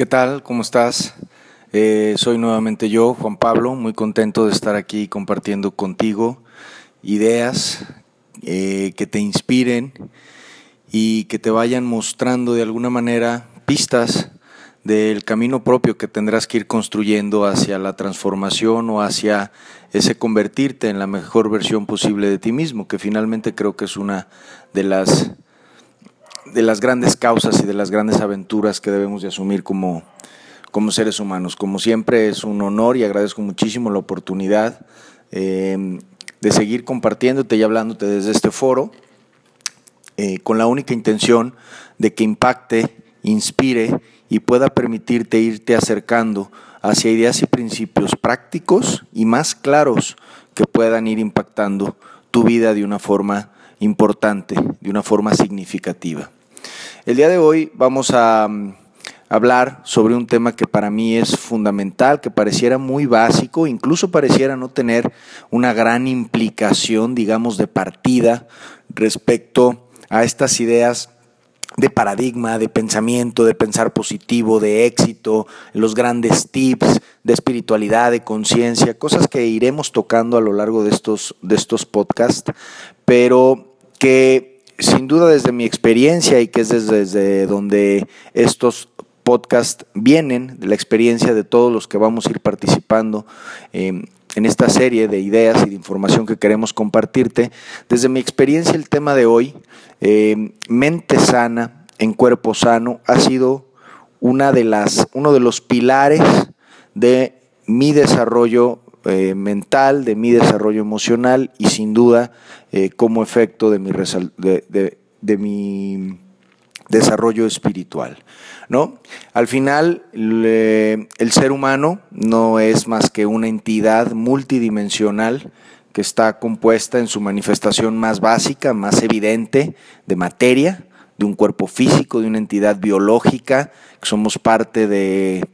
¿Qué tal? ¿Cómo estás? Eh, soy nuevamente yo, Juan Pablo, muy contento de estar aquí compartiendo contigo ideas eh, que te inspiren y que te vayan mostrando de alguna manera pistas del camino propio que tendrás que ir construyendo hacia la transformación o hacia ese convertirte en la mejor versión posible de ti mismo, que finalmente creo que es una de las de las grandes causas y de las grandes aventuras que debemos de asumir como, como seres humanos. Como siempre es un honor y agradezco muchísimo la oportunidad eh, de seguir compartiéndote y hablándote desde este foro eh, con la única intención de que impacte, inspire y pueda permitirte irte acercando hacia ideas y principios prácticos y más claros que puedan ir impactando tu vida de una forma importante, de una forma significativa. El día de hoy vamos a mm, hablar sobre un tema que para mí es fundamental, que pareciera muy básico, incluso pareciera no tener una gran implicación, digamos, de partida respecto a estas ideas de paradigma, de pensamiento, de pensar positivo, de éxito, los grandes tips de espiritualidad, de conciencia, cosas que iremos tocando a lo largo de estos, de estos podcasts, pero que sin duda desde mi experiencia y que es desde, donde estos podcasts vienen, de la experiencia de todos los que vamos a ir participando em, en esta serie de ideas y de información que queremos compartirte. Desde mi experiencia el tema de hoy, em, mente sana en cuerpo sano, ha sido una de las, uno de los pilares de mi desarrollo eh, mental, de mi desarrollo emocional y sin duda eh, como efecto de mi, de, mi desarrollo espiritual. ¿no? Al final, el ser humano no es más que una entidad multidimensional que está compuesta en su manifestación más básica, más evidente, de materia, de un cuerpo físico, de una entidad biológica, que somos parte de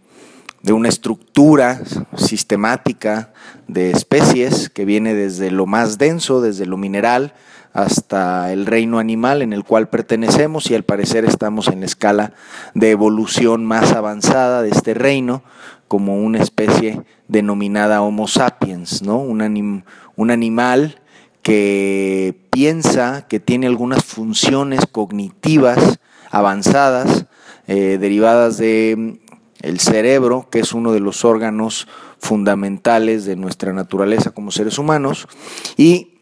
de una estructura sistemática de especies que viene desde lo más denso, desde lo mineral, hasta el reino animal en el cual pertenecemos y al parecer estamos en la escala de evolución más avanzada de este reino como una especie denominada Homo sapiens, ¿no? un, un animal que piensa, que tiene algunas funciones cognitivas avanzadas eh, derivadas de el cerebro, que es uno de los órganos fundamentales de nuestra naturaleza como seres humanos, y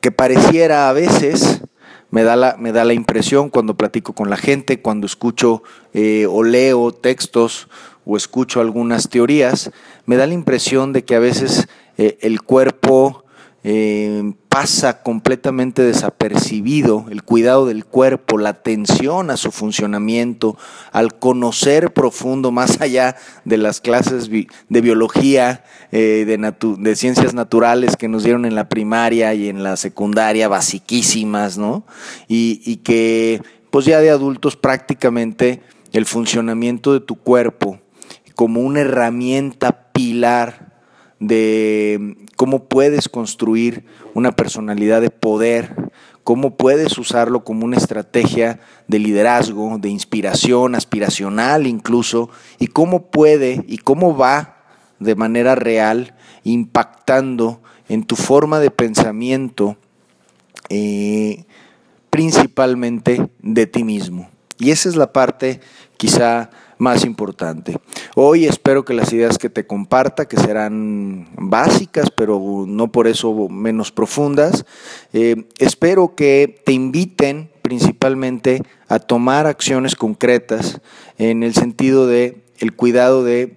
que pareciera a veces, me da la, me da la impresión cuando platico con la gente, cuando escucho eh, o leo textos o escucho algunas teorías, me da la impresión de que a veces eh, el cuerpo eh, pasa completamente desapercibido el cuidado del cuerpo, la atención a su funcionamiento, al conocer profundo más allá de las clases de biología, eh, de, ciencias naturales que nos dieron en la primaria y en la secundaria, basiquísimas, ¿no? Y que pues ya de adultos prácticamente el funcionamiento de tu cuerpo como una herramienta pilar de cómo puedes construir una personalidad de poder, cómo puedes usarlo como una estrategia de liderazgo, de inspiración, aspiracional incluso, y cómo puede y cómo va de manera real impactando en tu forma de pensamiento, eh, principalmente de ti mismo. Y esa es la parte quizá más importante. Hoy espero que las ideas que te comparta, que serán básicas, pero no por eso menos profundas, eh, espero que te inviten principalmente a tomar acciones concretas en el sentido de el cuidado de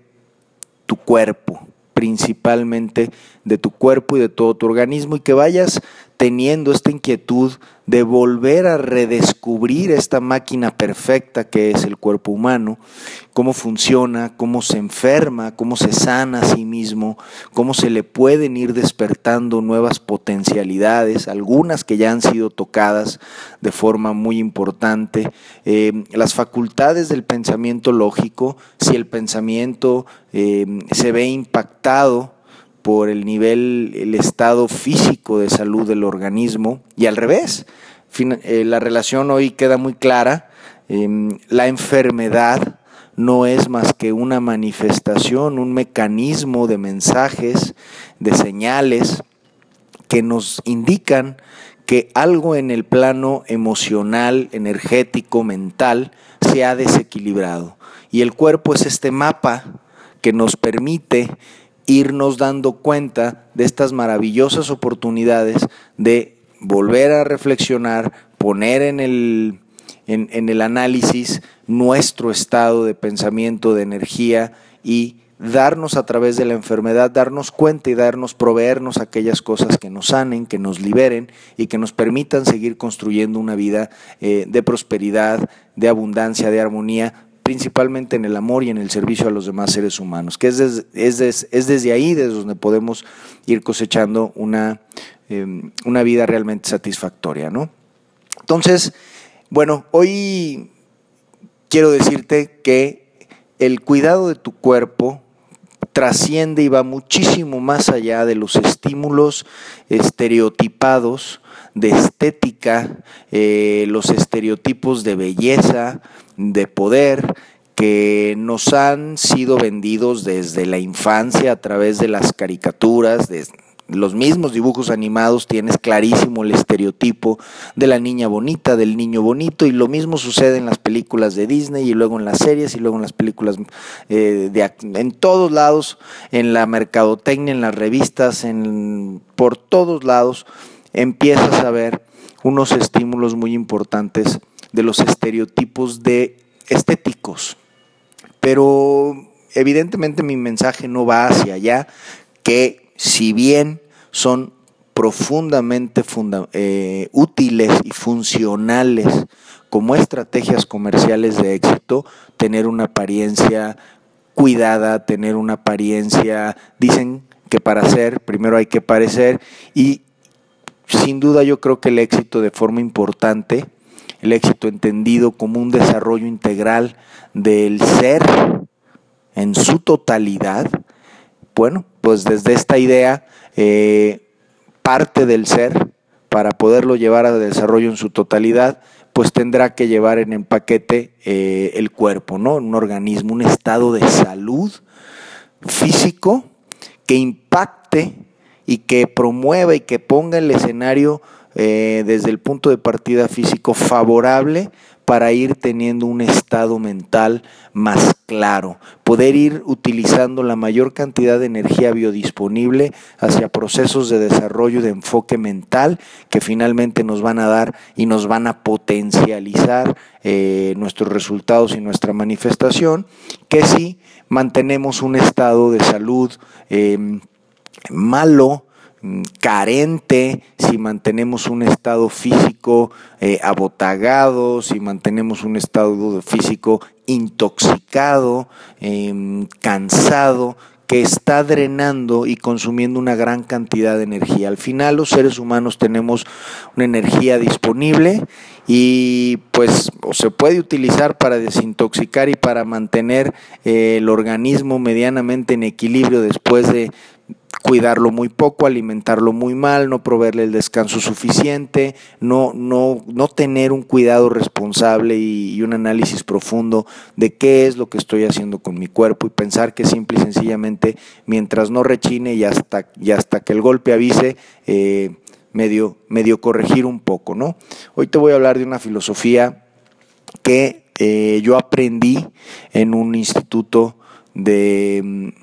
tu cuerpo, principalmente de tu cuerpo y de todo tu organismo y que vayas teniendo esta inquietud de volver a redescubrir esta máquina perfecta que es el cuerpo humano, cómo funciona, cómo se enferma, cómo se sana a sí mismo, cómo se le pueden ir despertando nuevas potencialidades, algunas que ya han sido tocadas de forma muy importante, eh, las facultades del pensamiento lógico, si el pensamiento eh, se ve impactado, por el nivel, el estado físico de salud del organismo y al revés. Eh, la relación hoy queda muy clara. Em, la enfermedad no es más que una manifestación, un mecanismo de mensajes, de señales que nos indican que algo en el plano emocional, energético, mental, se ha desequilibrado. Y el cuerpo es este mapa que nos permite irnos dando cuenta de estas maravillosas oportunidades de volver a reflexionar, poner en el, en, el análisis nuestro estado de pensamiento, de energía y darnos a través de la enfermedad, darnos cuenta y darnos, proveernos aquellas cosas que nos sanen, que nos liberen y que nos permitan seguir construyendo una vida eh, de prosperidad, de abundancia, de armonía, principalmente en el amor y en el servicio a los demás seres humanos, que es, es, es desde ahí desde donde podemos ir cosechando una, em, una vida realmente satisfactoria. ¿no? Entonces, bueno, hoy quiero decirte que el cuidado de tu cuerpo trasciende y va muchísimo más allá de los estímulos estereotipados de estética, eh, los estereotipos de belleza, de poder, que nos han sido vendidos desde la infancia a través de las caricaturas, de los mismos dibujos animados tienes clarísimo el estereotipo de la niña bonita, del niño bonito, y lo mismo sucede en las películas de Disney y luego en las series y luego en las películas eh, de en todos lados, en la mercadotecnia, en las revistas, en por todos lados empiezas a ver unos estímulos muy importantes de los estereotipos de estéticos. Pero evidentemente mi mensaje no va hacia allá, que si bien son profundamente eh, útiles y funcionales como estrategias comerciales de éxito, tener una apariencia cuidada, tener una apariencia, dicen que para ser, primero hay que parecer, y sin duda yo creo que el éxito de forma importante, el éxito entendido como un desarrollo integral del ser en su totalidad, bueno, pues desde esta idea, eh, parte del ser, para poderlo llevar a desarrollo en su totalidad, pues tendrá que llevar en empaquete eh, el cuerpo, ¿no? Un organismo, un estado de salud físico que impacte y que promueva y que ponga el escenario eh, desde el punto de partida físico favorable para ir teniendo un estado mental más claro, poder ir utilizando la mayor cantidad de energía biodisponible hacia procesos de desarrollo de enfoque mental que finalmente nos van a dar y nos van a potencializar eh, nuestros resultados y nuestra manifestación, que si mantenemos un estado de salud em, malo, carente, si mantenemos un estado físico eh, abotagado, si mantenemos un estado físico intoxicado, em, cansado, que está drenando y consumiendo una gran cantidad de energía. Al final los seres humanos tenemos una energía disponible y pues se puede utilizar para desintoxicar y para mantener eh, el organismo medianamente en equilibrio después de cuidarlo muy poco, alimentarlo muy mal, no proveerle el descanso suficiente, no, no, no tener un cuidado responsable y, un análisis profundo de qué es lo que estoy haciendo con mi cuerpo y pensar que simple y sencillamente mientras no rechine y hasta, y hasta que el golpe avise, eh, medio, medio corregir un poco, ¿no? Hoy te voy a hablar de una filosofía que eh, yo aprendí en un instituto de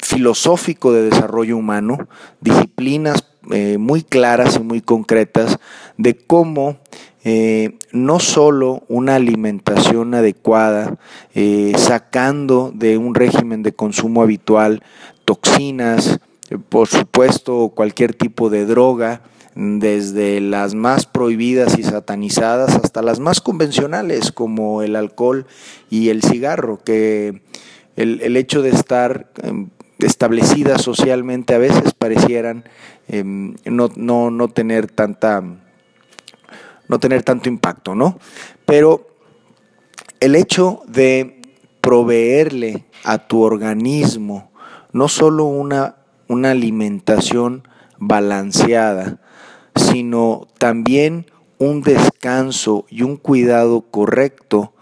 filosófico de desarrollo humano, disciplinas eh, muy claras y muy concretas de cómo eh, no solo una alimentación adecuada, eh, sacando de un régimen de consumo habitual toxinas, por supuesto cualquier tipo de droga, desde las más prohibidas y satanizadas hasta las más convencionales como el alcohol y el cigarro, que el, hecho de estar em, establecidas socialmente a veces parecieran em, no, no, tener tanta no tener tanto impacto, ¿no? Pero el hecho de proveerle a tu organismo no solo una, una alimentación balanceada, sino también un descanso y un cuidado correcto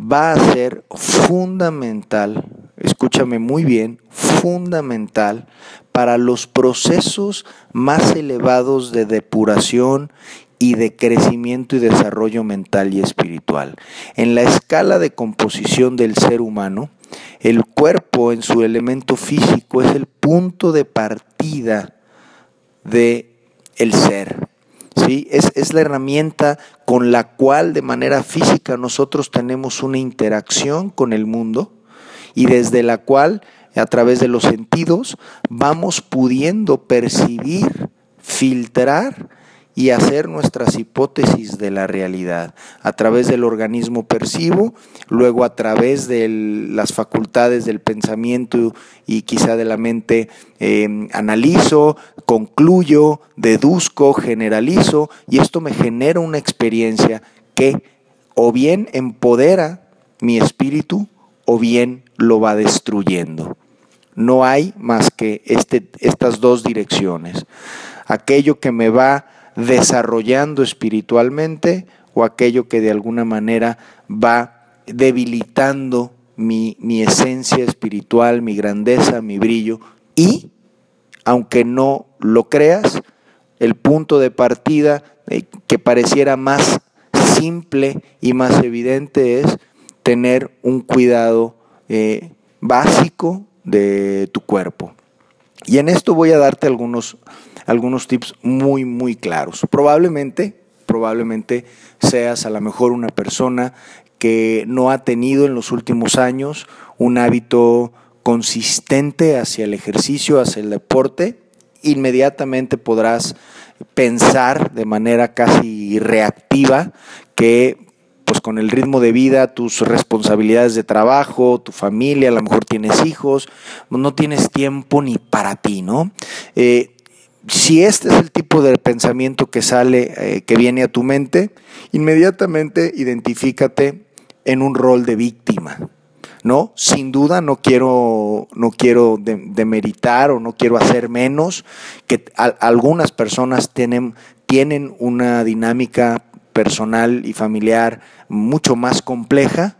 va a ser fundamental, escúchame muy bien, fundamental para los procesos más elevados de depuración y de crecimiento y desarrollo mental y espiritual. En la escala de composición del ser humano, el cuerpo en su elemento físico es el punto de partida de el ser. ¿Sí? Es, es la herramienta con la cual de manera física nosotros tenemos una interacción con el mundo y desde la cual a través de los sentidos vamos pudiendo percibir, filtrar y hacer nuestras hipótesis de la realidad. A través del organismo percibo, luego a través de las facultades del pensamiento y quizá de la mente em, analizo, concluyo, deduzco, generalizo y esto me genera una experiencia que o bien empodera mi espíritu o bien lo va destruyendo. No hay más que este, estas dos direcciones. Aquello que me va desarrollando espiritualmente o aquello que de alguna manera va debilitando mi, esencia espiritual, mi grandeza, mi brillo y, aunque no lo creas, el punto de partida eh, que pareciera más simple y más evidente es tener un cuidado eh, básico de tu cuerpo. Y en esto voy a darte algunos, algunos tips muy, muy claros. Probablemente, probablemente seas a lo mejor una persona que no ha tenido en los últimos años un hábito consistente hacia el ejercicio, hacia el deporte, inmediatamente podrás pensar de manera casi reactiva que pues con el ritmo de vida, tus responsabilidades de trabajo, tu familia, a lo mejor tienes hijos, no tienes tiempo ni para ti, ¿no? Eh, si este es el tipo de pensamiento que sale, eh, que viene a tu mente, inmediatamente identifícate en un rol de víctima. ¿no? Sin duda no quiero, no quiero demeritar o no quiero hacer menos que algunas personas tienen, tienen una dinámica personal y familiar mucho más compleja,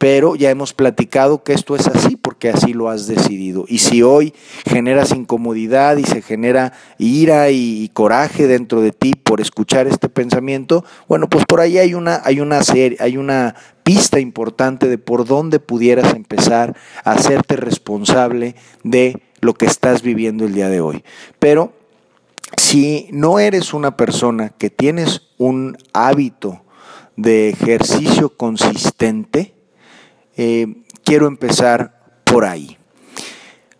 pero ya hemos platicado que esto es así porque así lo has decidido. Y si hoy generas incomodidad y se genera ira y, coraje dentro de ti por escuchar este pensamiento, bueno, pues por ahí hay una, hay una serie, hay una pista importante de por dónde pudieras empezar a hacerte responsable de lo que estás viviendo el día de hoy. Pero si no eres una persona que tienes un hábito de ejercicio consistente, eh, quiero empezar por ahí.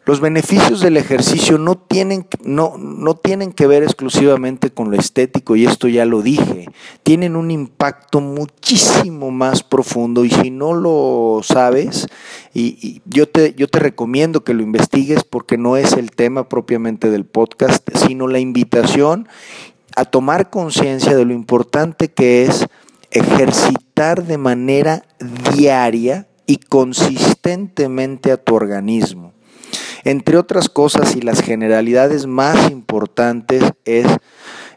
Los beneficios del ejercicio no tienen, no, no tienen que ver exclusivamente con lo estético, y esto ya lo dije, tienen un impacto muchísimo más profundo y si no lo sabes, y, yo, te, yo te recomiendo que lo investigues porque no es el tema propiamente del podcast, sino la invitación a tomar conciencia de lo importante que es ejercitar de manera diaria y consistentemente a tu organismo. Entre otras cosas y las generalidades más importantes es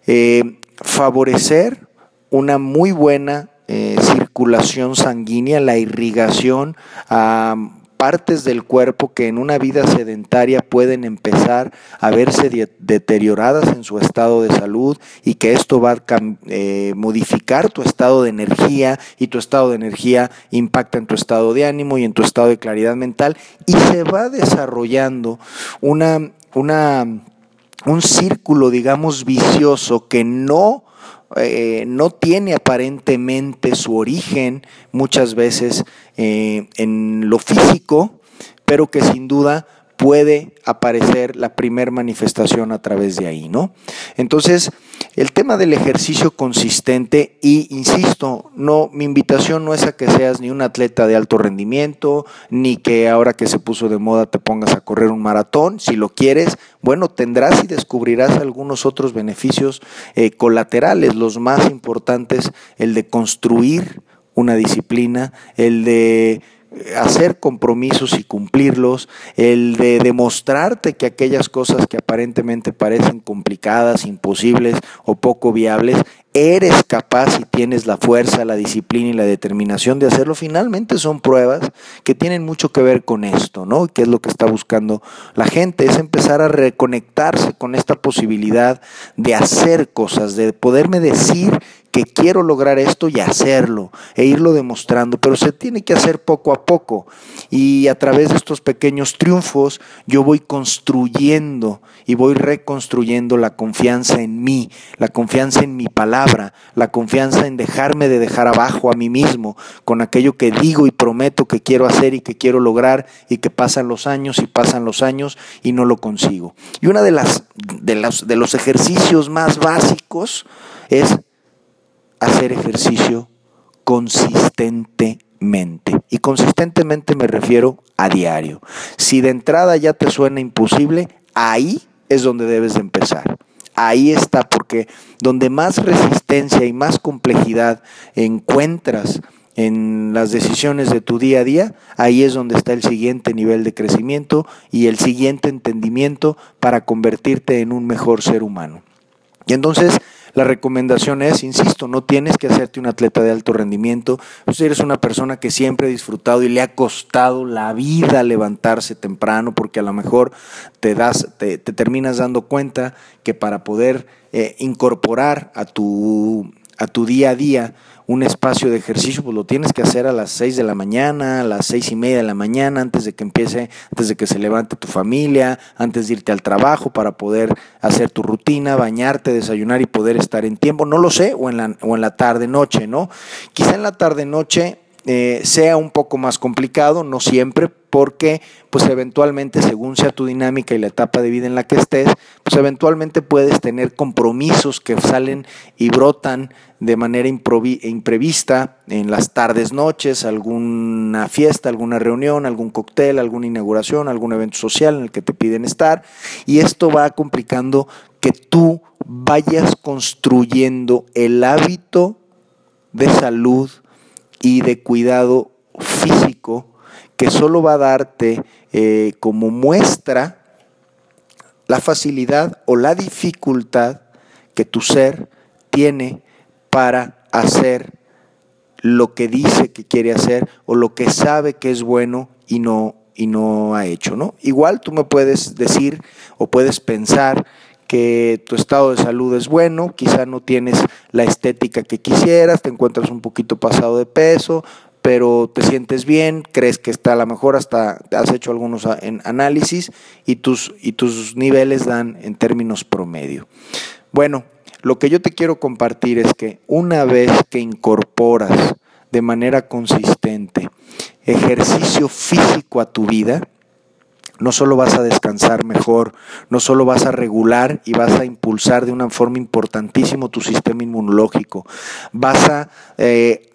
eh, favorecer una muy buena eh, circulación sanguínea, la irrigación a partes del cuerpo que en una vida sedentaria pueden empezar a verse deterioradas en su estado de salud y que esto va a eh, modificar tu estado de energía y tu estado de energía impacta en tu estado de ánimo y en tu estado de claridad mental y se va desarrollando una, una, un círculo, digamos, vicioso que no eh, no tiene aparentemente su origen muchas veces eh, en lo físico, pero que sin duda puede aparecer la primer manifestación a través de ahí, ¿no? Entonces, el tema del ejercicio consistente y insisto, no mi invitación no es a que seas ni un atleta de alto rendimiento, ni que ahora que se puso de moda te pongas a correr un maratón, si lo quieres, bueno, tendrás y descubrirás algunos otros beneficios eh, colaterales, los más importantes, el de construir una disciplina, el de hacer compromisos y cumplirlos, el de demostrarte que aquellas cosas que aparentemente parecen complicadas, imposibles o poco viables, eres capaz y tienes la fuerza, la disciplina y la determinación de hacerlo, finalmente son pruebas que tienen mucho que ver con esto, ¿no? ¿Qué es lo que está buscando la gente? Es empezar a reconectarse con esta posibilidad de hacer cosas, de poderme decir que quiero lograr esto y hacerlo e irlo demostrando, pero se tiene que hacer poco a poco y a través de estos pequeños triunfos yo voy construyendo y voy reconstruyendo la confianza en mí, la confianza en mi palabra, la confianza en dejarme de dejar abajo a mí mismo con aquello que digo y prometo que quiero hacer y que quiero lograr y que pasan los años y pasan los años y no lo consigo. Y una de las de los, de los ejercicios más básicos es hacer ejercicio consistentemente. Y consistentemente me refiero a diario. Si de entrada ya te suena imposible, ahí es donde debes de empezar. Ahí está, porque donde más resistencia y más complejidad encuentras en las decisiones de tu día a día, ahí es donde está el siguiente nivel de crecimiento y el siguiente entendimiento para convertirte en un mejor ser humano. Y entonces la recomendación es, insisto, no tienes que hacerte un atleta de alto rendimiento. Pues eres una persona que siempre ha disfrutado y le ha costado la vida levantarse temprano porque a lo mejor te, das, te, terminas dando cuenta que para poder eh, incorporar a tu, a tu día a día un espacio de ejercicio, pues lo tienes que hacer a las 6 de la mañana, a las seis y media de la mañana, antes de que empiece, antes de que se levante tu familia, antes de irte al trabajo para poder hacer tu rutina, bañarte, desayunar y poder estar en tiempo. No lo sé, o en la, o en la tarde, noche, ¿no? Quizá en la tarde, noche eh, sea un poco más complicado, no siempre, porque pues eventualmente según sea tu dinámica y la etapa de vida en la que estés, pues eventualmente puedes tener compromisos que salen y brotan de manera imprevista en las tardes, noches, alguna fiesta, alguna reunión, algún cóctel, alguna inauguración, algún evento social en el que te piden estar y esto va complicando que tú vayas construyendo el hábito de salud y de cuidado físico que solo va a darte eh, como muestra la facilidad o la dificultad que tu ser tiene para hacer lo que dice que quiere hacer o lo que sabe que es bueno y no y no ha hecho, ¿no? Igual tú me puedes decir o puedes pensar que tu estado de salud es bueno, quizá no tienes la estética que quisieras, te encuentras un poquito pasado de peso, pero te sientes bien, crees que está a lo mejor hasta has hecho algunos análisis y tus, y tus niveles dan en términos promedio. Bueno, lo que yo te quiero compartir es que una vez que incorporas de manera consistente ejercicio físico a tu vida, no solo vas a descansar mejor, no solo vas a regular y vas a impulsar de una forma importantísima tu sistema inmunológico, vas a, eh,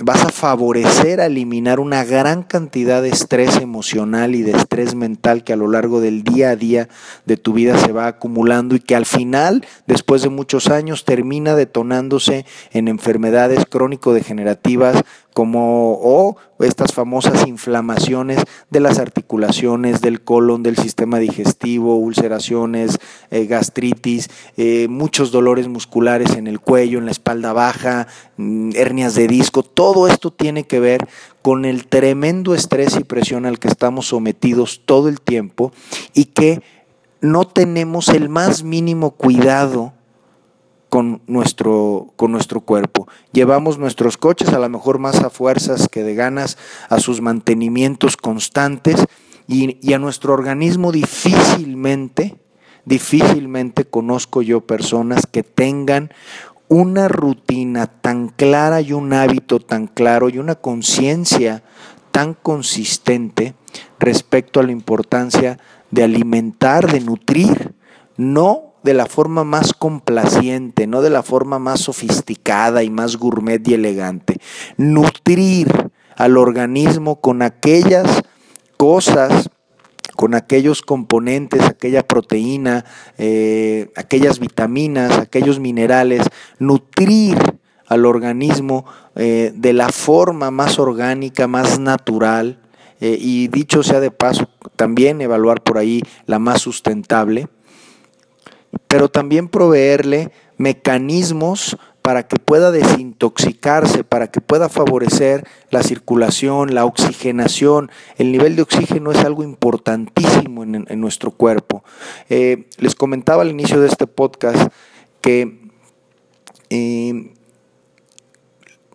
vas a favorecer a eliminar una gran cantidad de estrés emocional y de estrés mental que a lo largo del día a día de tu vida se va acumulando y que al final, después de muchos años, termina detonándose en enfermedades crónico-degenerativas como o estas famosas inflamaciones de las articulaciones, del colon, del sistema digestivo, ulceraciones, eh, gastritis, eh, muchos dolores musculares en el cuello, en la espalda baja, mm, hernias de disco, todo esto tiene que ver con el tremendo estrés y presión al que estamos sometidos todo el tiempo y que no tenemos el más mínimo cuidado con nuestro, con nuestro cuerpo. Llevamos nuestros coches a lo mejor más a fuerzas que de ganas a sus mantenimientos constantes y, y a nuestro organismo difícilmente, difícilmente conozco yo personas que tengan una rutina tan clara y un hábito tan claro y una conciencia tan consistente respecto a la importancia de alimentar, de nutrir, no de la forma más complaciente, no de la forma más sofisticada y más gourmet y elegante. Nutrir al organismo con aquellas cosas, con aquellos componentes, aquella proteína, eh, aquellas vitaminas, aquellos minerales, nutrir al organismo eh, de la forma más orgánica, más natural, eh, y dicho sea de paso, también evaluar por ahí la más sustentable, pero también proveerle mecanismos para que pueda desintoxicarse, para que pueda favorecer la circulación, la oxigenación. El nivel de oxígeno es algo importantísimo en, nuestro cuerpo. Eh, les comentaba al inicio de este podcast que eh,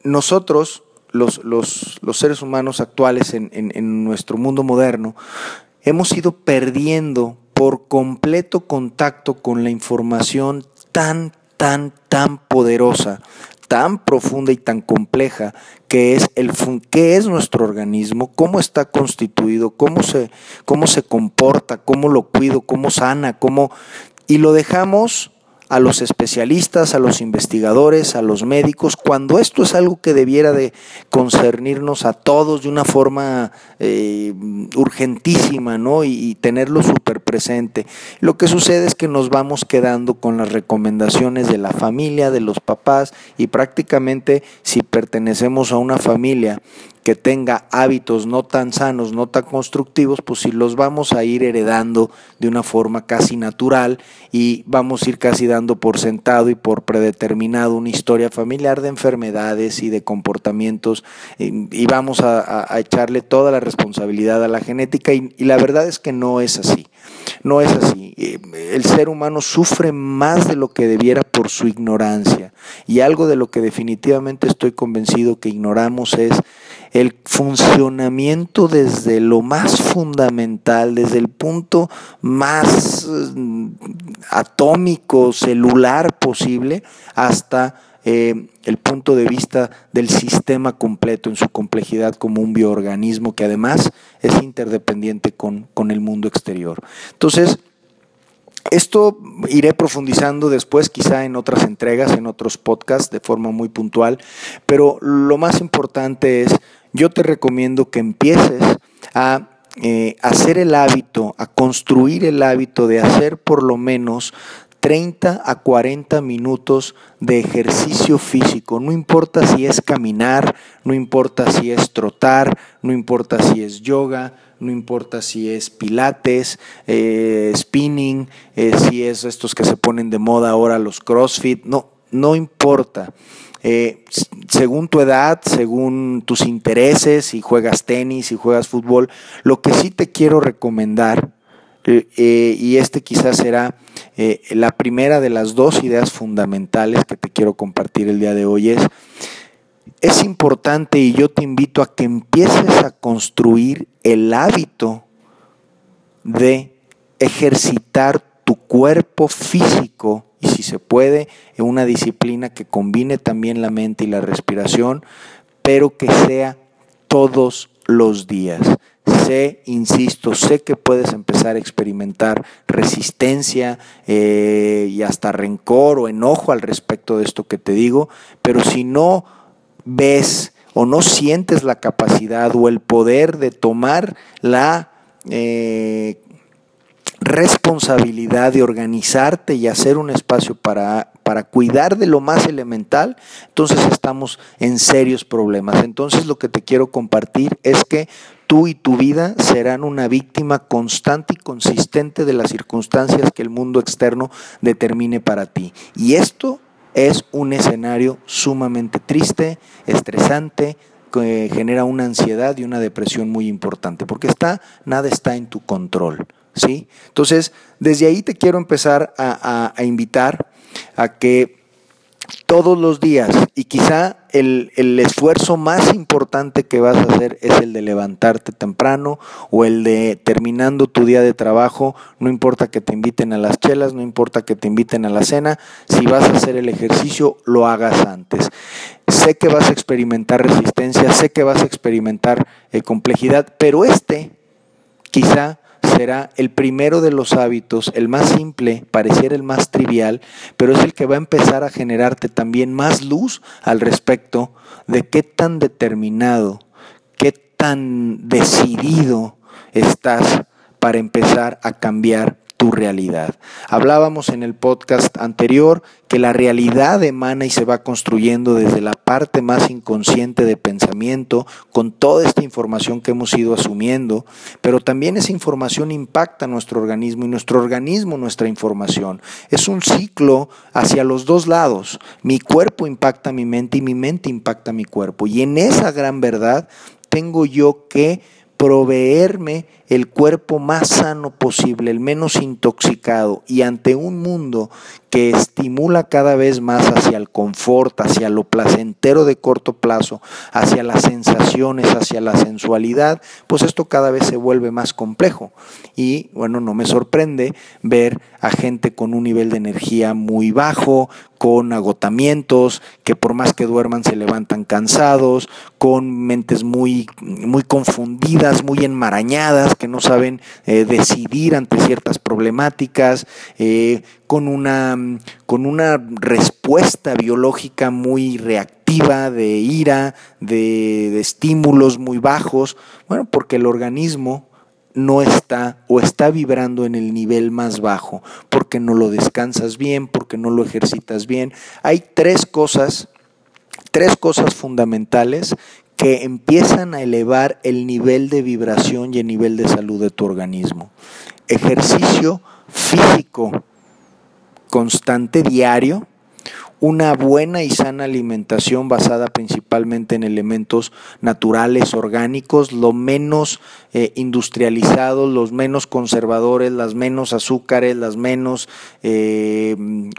nosotros, los, seres humanos actuales en, en nuestro mundo moderno, hemos ido perdiendo por completo contacto con la información tan, tan, tan poderosa, tan profunda y tan compleja que es el qué es nuestro organismo, cómo está constituido, cómo se, cómo se comporta, cómo lo cuido, cómo sana, cómo y lo dejamos a los especialistas, a los investigadores, a los médicos, cuando esto es algo que debiera de concernirnos a todos de una forma eh, urgentísima, ¿no? Y, tenerlo súper presente. Lo que sucede es que nos vamos quedando con las recomendaciones de la familia, de los papás, y prácticamente si pertenecemos a una familia que tenga hábitos no tan sanos, no tan constructivos, pues si los vamos a ir heredando de una forma casi natural y vamos a ir casi dando por sentado y por predeterminado una historia familiar de enfermedades y de comportamientos y, vamos a, echarle toda la responsabilidad a la genética y, y la verdad es que no es así. No es así. Eh, el ser humano sufre más de lo que debiera por su ignorancia. Y algo de lo que definitivamente estoy convencido que ignoramos es el funcionamiento desde lo más fundamental, desde el punto más mm, atómico, celular posible, hasta eh, el punto de vista del sistema completo en su complejidad como un bioorganismo que además es interdependiente con, con el mundo exterior. Entonces, esto iré profundizando después, quizá en otras entregas, en otros podcasts, de forma muy puntual, pero lo más importante es, yo te recomiendo que empieces a eh, hacer el hábito, a construir el hábito de hacer por lo menos 30 a 40 minutos de ejercicio físico. No importa si es caminar, no importa si es trotar, no importa si es yoga, no importa si es pilates, eh, spinning, eh, si es estos que se ponen de moda ahora los CrossFit, no, no importa. Eh, según tu edad, según tus intereses, si juegas tenis, si juegas fútbol, lo que sí te quiero recomendar y este quizás será la primera de las dos ideas fundamentales que te quiero compartir el día de hoy es, es importante y yo te invito a que empieces a construir el hábito de ejercitar tu cuerpo físico y si se puede en una disciplina que combine también la mente y la respiración, pero que sea todos los días. Sé, insisto, sé que puedes empezar a experimentar resistencia eh, y hasta rencor o enojo al respecto de esto que te digo, pero si no ves o no sientes la capacidad o el poder de tomar la eh, responsabilidad de organizarte y hacer un espacio para, para cuidar de lo más elemental, entonces estamos en serios problemas. Entonces lo que te quiero compartir es que tú y tu vida serán una víctima constante y consistente de las circunstancias que el mundo externo determine para ti. Y esto es un escenario sumamente triste, estresante, que genera una ansiedad y una depresión muy importante, porque está, nada está en tu control. ¿sí? Entonces, desde ahí te quiero empezar a, invitar a que todos los días, y quizá el, esfuerzo más importante que vas a hacer es el de levantarte temprano o el de terminando tu día de trabajo, no importa que te inviten a las chelas, no importa que te inviten a la cena, si vas a hacer el ejercicio, lo hagas antes. Sé que vas a experimentar resistencia, sé que vas a experimentar eh, complejidad, pero este quizá será el primero de los hábitos, el más simple, pareciera el más trivial, pero es el que va a empezar a generarte también más luz al respecto de qué tan determinado, qué tan decidido estás para empezar a cambiar tu realidad. Hablábamos en el podcast anterior que la realidad emana y se va construyendo desde la parte más inconsciente de pensamiento, con toda esta información que hemos ido asumiendo, pero también esa información impacta nuestro organismo y nuestro organismo nuestra información. Es un ciclo hacia los dos lados. Mi cuerpo impacta mi mente y mi mente impacta mi cuerpo. Y en esa gran verdad tengo yo que proveerme el cuerpo más sano posible, el menos intoxicado y ante un mundo que estimula cada vez más hacia el confort, hacia lo placentero de corto plazo, hacia las sensaciones, hacia la sensualidad, pues esto cada vez se vuelve más complejo. Y bueno, no me sorprende ver a gente con un nivel de energía muy bajo, con agotamientos, que por más que duerman se levantan cansados, con mentes muy, muy confundidas, muy enmarañadas, que no saben eh, decidir ante ciertas problemáticas, eh, con, una, con una respuesta biológica muy reactiva, de ira, de, de estímulos muy bajos, bueno, porque el organismo no está o está vibrando en el nivel más bajo, porque no lo descansas bien, porque no lo ejercitas bien. Hay tres cosas, tres cosas fundamentales que empiezan a elevar el nivel de vibración y el nivel de salud de tu organismo. Ejercicio físico constante diario, una buena y sana alimentación basada principalmente en elementos naturales, orgánicos, lo menos eh, industrializados, los menos conservadores, las menos azúcares, las menos eh,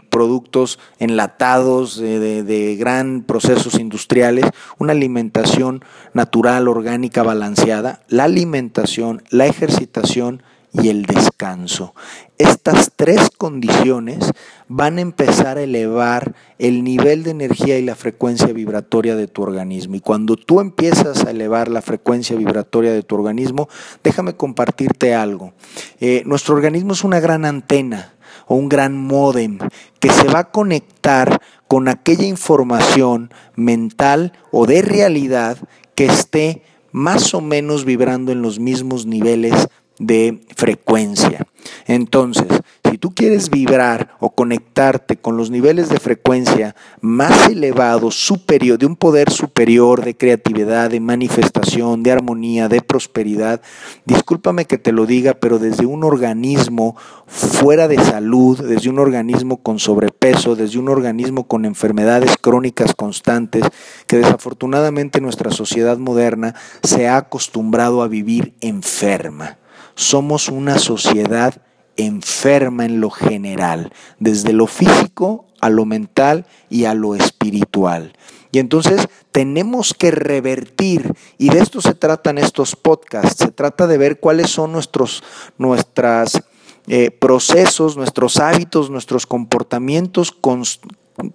productos enlatados de, de gran procesos industriales, una alimentación natural, orgánica, balanceada, la alimentación, la ejercitación, y el descanso. Estas tres condiciones van a empezar a elevar el nivel de energía y la frecuencia vibratoria de tu organismo. Y cuando tú empiezas a elevar la frecuencia vibratoria de tu organismo, déjame compartirte algo. Eh, nuestro organismo es una gran antena o un gran modem que se va a conectar con aquella información mental o de realidad que esté más o menos vibrando en los mismos niveles de frecuencia. Entonces, si tú quieres vibrar o conectarte con los niveles de frecuencia más elevados, superior, de un poder superior de creatividad, de manifestación, de armonía, de prosperidad, discúlpame que te lo diga, pero desde un organismo fuera de salud, desde un organismo con sobrepeso, desde un organismo con enfermedades crónicas constantes, que desafortunadamente nuestra sociedad moderna se ha acostumbrado a vivir enferma somos una sociedad enferma en lo general, desde lo físico a lo mental y a lo espiritual. Y entonces tenemos que revertir, y de esto se tratan estos podcasts, se trata de ver cuáles son nuestros nuestras, eh, procesos, nuestros hábitos, nuestros comportamientos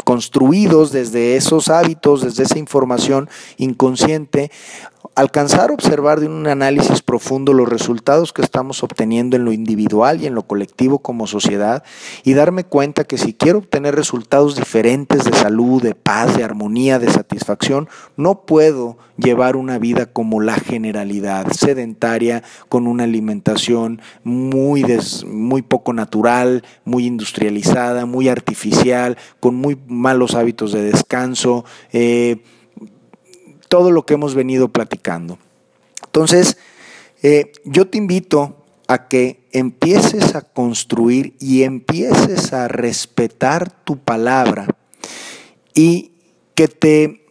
construidos desde esos hábitos, desde esa información inconsciente, alcanzar a observar de un análisis profundo los resultados que estamos obteniendo en lo individual y en lo colectivo como sociedad y darme cuenta que si quiero obtener resultados diferentes de salud, de paz, de armonía, de satisfacción, no puedo llevar una vida como la generalidad, sedentaria, con una alimentación muy, muy poco natural, muy industrializada, muy artificial, con muy malos hábitos de descanso. Eh, todo lo que hemos venido platicando. Entonces, eh, yo te invito a que empieces a construir y empieces a respetar tu palabra y que te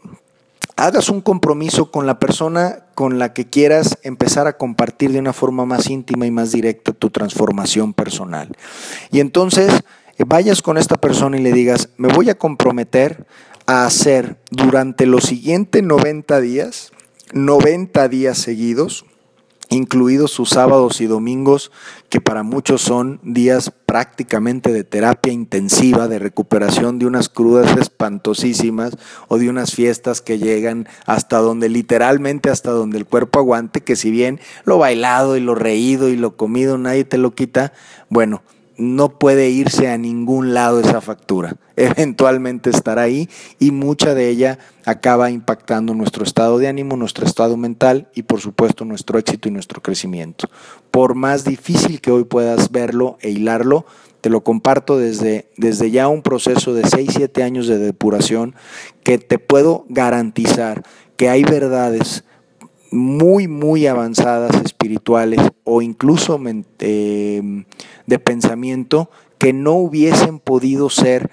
hagas un compromiso con la persona con la que quieras empezar a compartir de una forma más íntima y más directa tu transformación personal. Y entonces vayas con esta persona y le digas, me voy a comprometer a hacer durante los siguientes 90 días, 90 días seguidos, incluidos sus sábados y domingos, que para muchos son días prácticamente de terapia intensiva, de recuperación de unas crudas espantosísimas o de unas fiestas que llegan hasta donde literalmente hasta donde el cuerpo aguante, que si bien lo bailado y lo reído y lo comido nadie te lo quita, bueno, no puede irse a ningún lado esa factura. Eventualmente estará ahí y mucha de ella acaba impactando nuestro estado de ánimo, nuestro estado mental y por supuesto nuestro éxito y nuestro crecimiento. Por más difícil que hoy puedas verlo e hilarlo, te lo comparto desde, desde ya un proceso de 6, 7 años de depuración que te puedo garantizar que hay verdades muy, muy avanzadas espirituales o incluso eh, de pensamiento que no hubiesen podido ser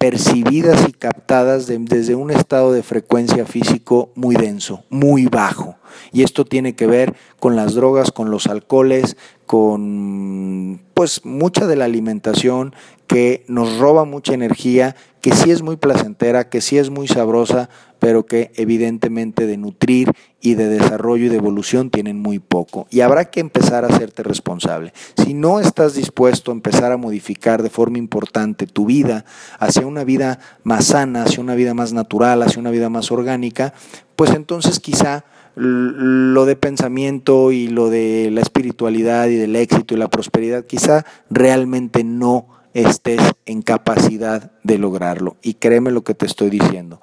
percibidas y captadas desde un estado de frecuencia físico muy denso, muy bajo. Y esto tiene que ver con las drogas, con los alcoholes, con pues mucha de la alimentación que nos roba mucha energía, que sí es muy placentera, que sí es muy sabrosa, pero que evidentemente de nutrir y de desarrollo y de evolución tienen muy poco. Y habrá que empezar a hacerte responsable. Si no estás dispuesto a empezar a modificar de forma importante tu vida hacia una vida más sana, hacia una vida más natural, hacia una vida más orgánica, pues entonces quizá lo de pensamiento y lo de la espiritualidad y del éxito y la prosperidad, quizá realmente no estés en capacidad de lograrlo. Y créeme lo que te estoy diciendo,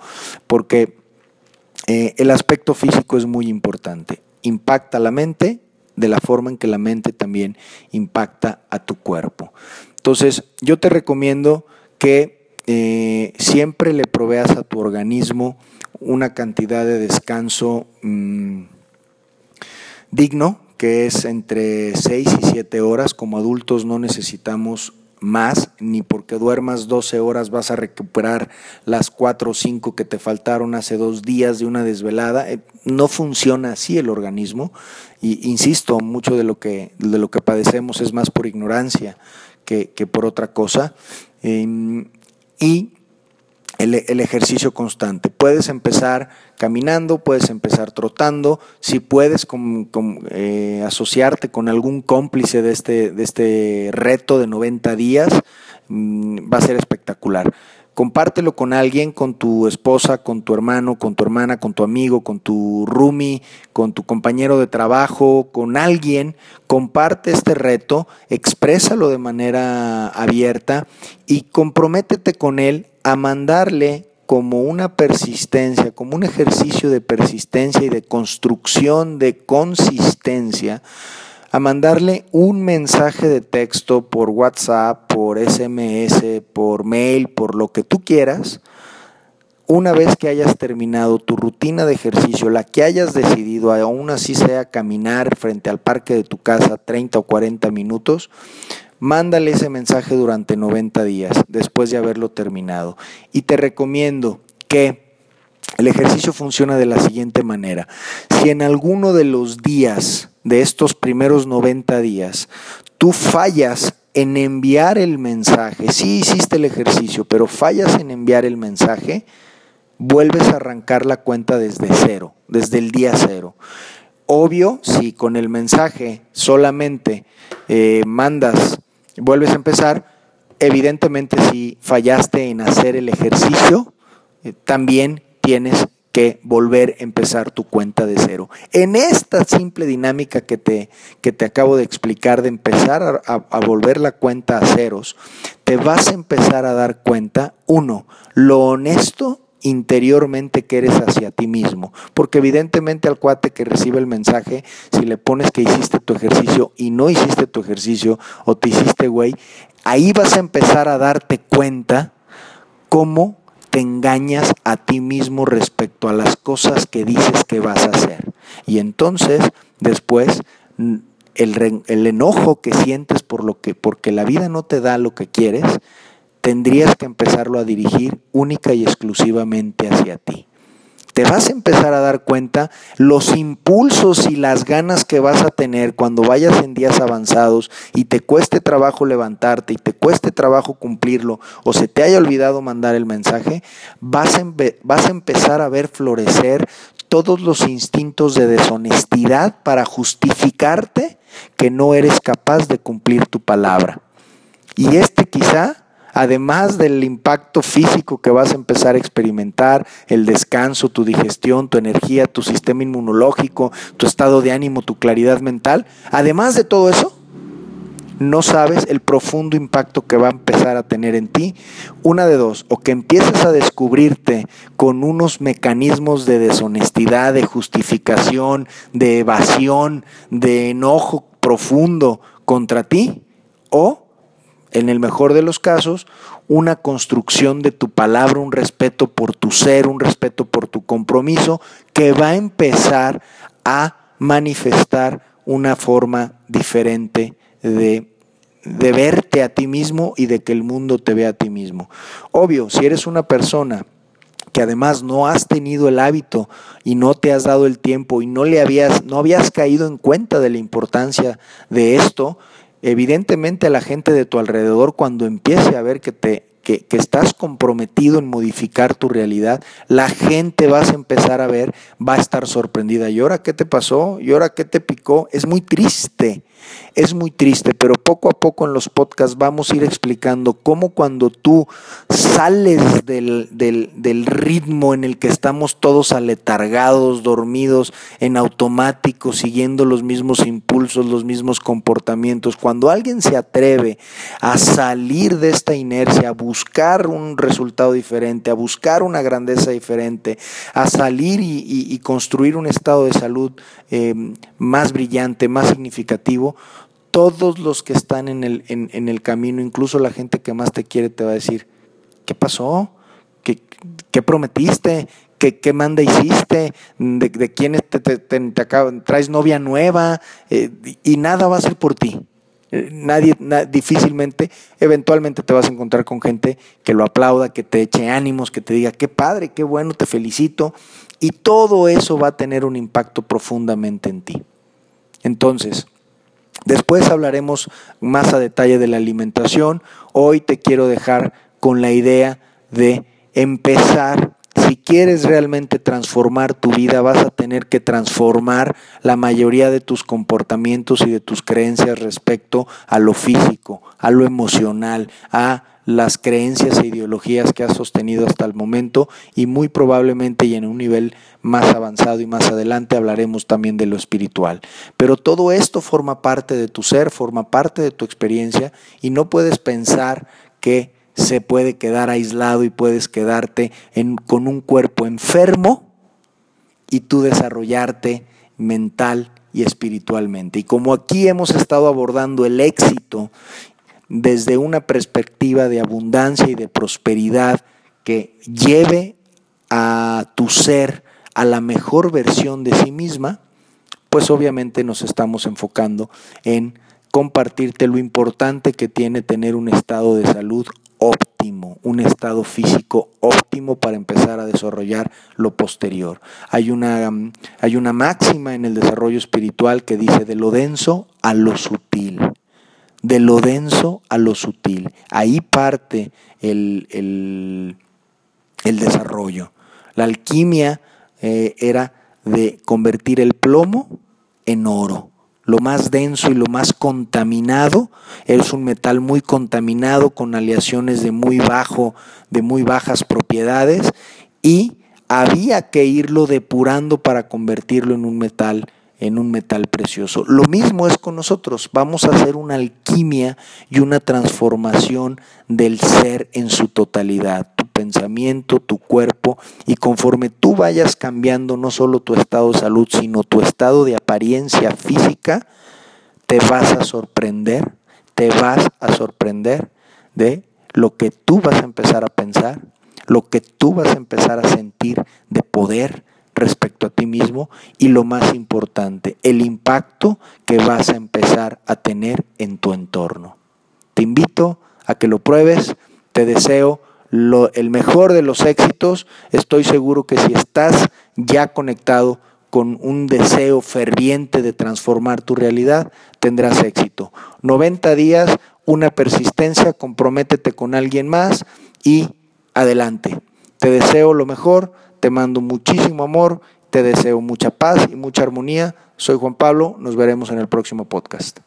porque eh, el aspecto físico es muy importante. Impacta la mente de la forma en que la mente también impacta a tu cuerpo. Entonces, yo te recomiendo que eh, siempre le proveas a tu organismo una cantidad de descanso mm, digno, que es entre 6 y 7 horas. Como adultos no necesitamos más, ni porque duermas 12 horas vas a recuperar las 4 o 5 que te faltaron hace dos días de una desvelada. Eh, no funciona así el organismo. Y insisto, mucho de lo que, de lo que padecemos es más por ignorancia que, por otra cosa. Em, y el, ejercicio constante. Puedes empezar caminando, puedes empezar trotando, si puedes eh, asociarte con algún cómplice de este, de este reto de 90 días, mm, va a ser espectacular. Compártelo con alguien, con tu esposa, con tu hermano, con tu hermana, con tu amigo, con tu roomie, con tu compañero de trabajo, con alguien. Comparte este reto, exprésalo de manera abierta y comprométete con él a mandarle como una persistencia, como un ejercicio de persistencia y de construcción de consistencia, a mandarle un mensaje de texto por WhatsApp, por SMS, por mail, por lo que tú quieras, una vez que hayas terminado tu rutina de ejercicio, la que hayas decidido, aún así sea caminar frente al parque de tu casa 30 o 40 minutos, Mándale ese mensaje durante 90 días después de haberlo terminado. Y te recomiendo que el ejercicio funciona de la siguiente manera. Si en alguno de los días de estos primeros 90 días tú fallas en enviar el mensaje, sí hiciste el ejercicio, pero fallas en enviar el mensaje, vuelves a arrancar la cuenta desde cero, desde el día cero. Obvio, si con el mensaje solamente eh, mandas vuelves a empezar. Evidentemente, si fallaste en hacer el ejercicio, eh, también tienes que volver a empezar tu cuenta de cero. En esta simple dinámica que te, que te acabo de explicar de empezar a, a, volver la cuenta a ceros, te vas a empezar a dar cuenta, uno, lo honesto interiormente que eres hacia ti mismo. Porque evidentemente al cuate que recibe el mensaje, si le pones que hiciste tu ejercicio y no hiciste tu ejercicio o te hiciste güey, ahí vas a empezar a darte cuenta cómo te engañas a ti mismo respecto a las cosas que dices que vas a hacer. Y entonces, después, el, enojo que sientes por lo que, porque la vida no te da lo que quieres, tendrías que empezarlo a dirigir única y exclusivamente hacia ti. Te vas a empezar a dar cuenta los impulsos y las ganas que vas a tener cuando vayas en días avanzados y te cueste trabajo levantarte y te cueste trabajo cumplirlo o se te haya olvidado mandar el mensaje, vas a, vas a empezar a ver florecer todos los instintos de deshonestidad para justificarte que no eres capaz de cumplir tu palabra. Y este quizá además del impacto físico que vas a empezar a experimentar, el descanso, tu digestión, tu energía, tu sistema inmunológico, tu estado de ánimo, tu claridad mental, además de todo eso, no sabes el profundo impacto que va a empezar a tener en ti. Una de dos, o que empieces a descubrirte con unos mecanismos de deshonestidad, de justificación, de evasión, de enojo profundo contra ti, o en el mejor de los casos, una construcción de tu palabra, un respeto por tu ser, un respeto por tu compromiso, que va a empezar a manifestar una forma diferente de, de verte a ti mismo y de que el mundo te vea a ti mismo. Obvio, si eres una persona que además no has tenido el hábito y no te has dado el tiempo y no le habías no habías caído en cuenta de la importancia de esto, evidentemente a la gente de tu alrededor cuando empiece a ver que te que, estás comprometido en modificar tu realidad, la gente vas a empezar a ver, va a estar sorprendida. ¿Y ahora qué te pasó? ¿Y ahora qué te picó? Es muy triste. Es muy triste, pero poco a poco en los podcasts vamos a ir explicando cómo cuando tú sales del, del, ritmo en el que estamos todos aletargados, dormidos, en automático, siguiendo los mismos impulsos, los mismos comportamientos, cuando alguien se atreve a salir de esta inercia, a buscar un resultado diferente, a buscar una grandeza diferente, a salir y, construir un estado de salud eh, más brillante, más significativo, todos los que están en el, camino, incluso la gente que más te quiere, te va a decir, ¿qué pasó? ¿Qué, prometiste? ¿Qué, ¿Qué, manda hiciste? ¿De, quién te, traes novia nueva? Eh, y nada va a ser por ti. Eh, nadie, difícilmente, eventualmente te vas a encontrar con gente que lo aplauda, que te eche ánimos, que te diga, qué padre, qué bueno, te felicito. Y todo eso va a tener un impacto profundamente en ti. Entonces, Después hablaremos más a detalle de la alimentación. Hoy te quiero dejar con la idea de empezar. Si quieres realmente transformar tu vida, vas a tener que transformar la mayoría de tus comportamientos y de tus creencias respecto a lo físico, a lo emocional, a las creencias e ideologías que has sostenido hasta el momento y muy probablemente y en un nivel más avanzado y más adelante hablaremos también de lo espiritual. Pero todo esto forma parte de tu ser, forma parte de tu experiencia y no puedes pensar que se puede quedar aislado y puedes quedarte con un cuerpo enfermo y tú desarrollarte mental y espiritualmente. Y como aquí hemos estado abordando el éxito desde una perspectiva de abundancia y de prosperidad que lleve a tu ser a la mejor versión de sí misma, pues obviamente nos estamos enfocando en compartirte lo importante que tiene tener un estado de salud óptimo, un estado físico óptimo para empezar a desarrollar lo posterior. Hay una, hay una máxima en el desarrollo espiritual que dice de lo denso a lo sutil de lo denso a lo sutil. Ahí parte el, el, desarrollo. La alquimia eh, era de convertir el plomo en oro. Lo más denso y lo más contaminado es un metal muy contaminado con aleaciones de muy bajo, de muy bajas propiedades y había que irlo depurando para convertirlo en un metal en un metal precioso. Lo mismo es con nosotros. Vamos a hacer una alquimia y una transformación del ser en su totalidad, tu pensamiento, tu cuerpo, y conforme tú vayas cambiando no solo tu estado de salud, sino tu estado de apariencia física, te vas a sorprender, te vas a sorprender de lo que tú vas a empezar a pensar, lo que tú vas a empezar a sentir de poder, respecto a ti mismo y lo más importante, el impacto que vas a empezar a tener en tu entorno. Te invito a que lo pruebes, te deseo el mejor de los éxitos, estoy seguro que si estás ya conectado con un deseo ferviente de transformar tu realidad, tendrás éxito. 90 días, una persistencia, comprométete con alguien más y adelante. Te deseo lo mejor, te mando muchísimo amor, te deseo mucha paz y mucha armonía. Soy Juan Pablo, nos veremos en el próximo podcast.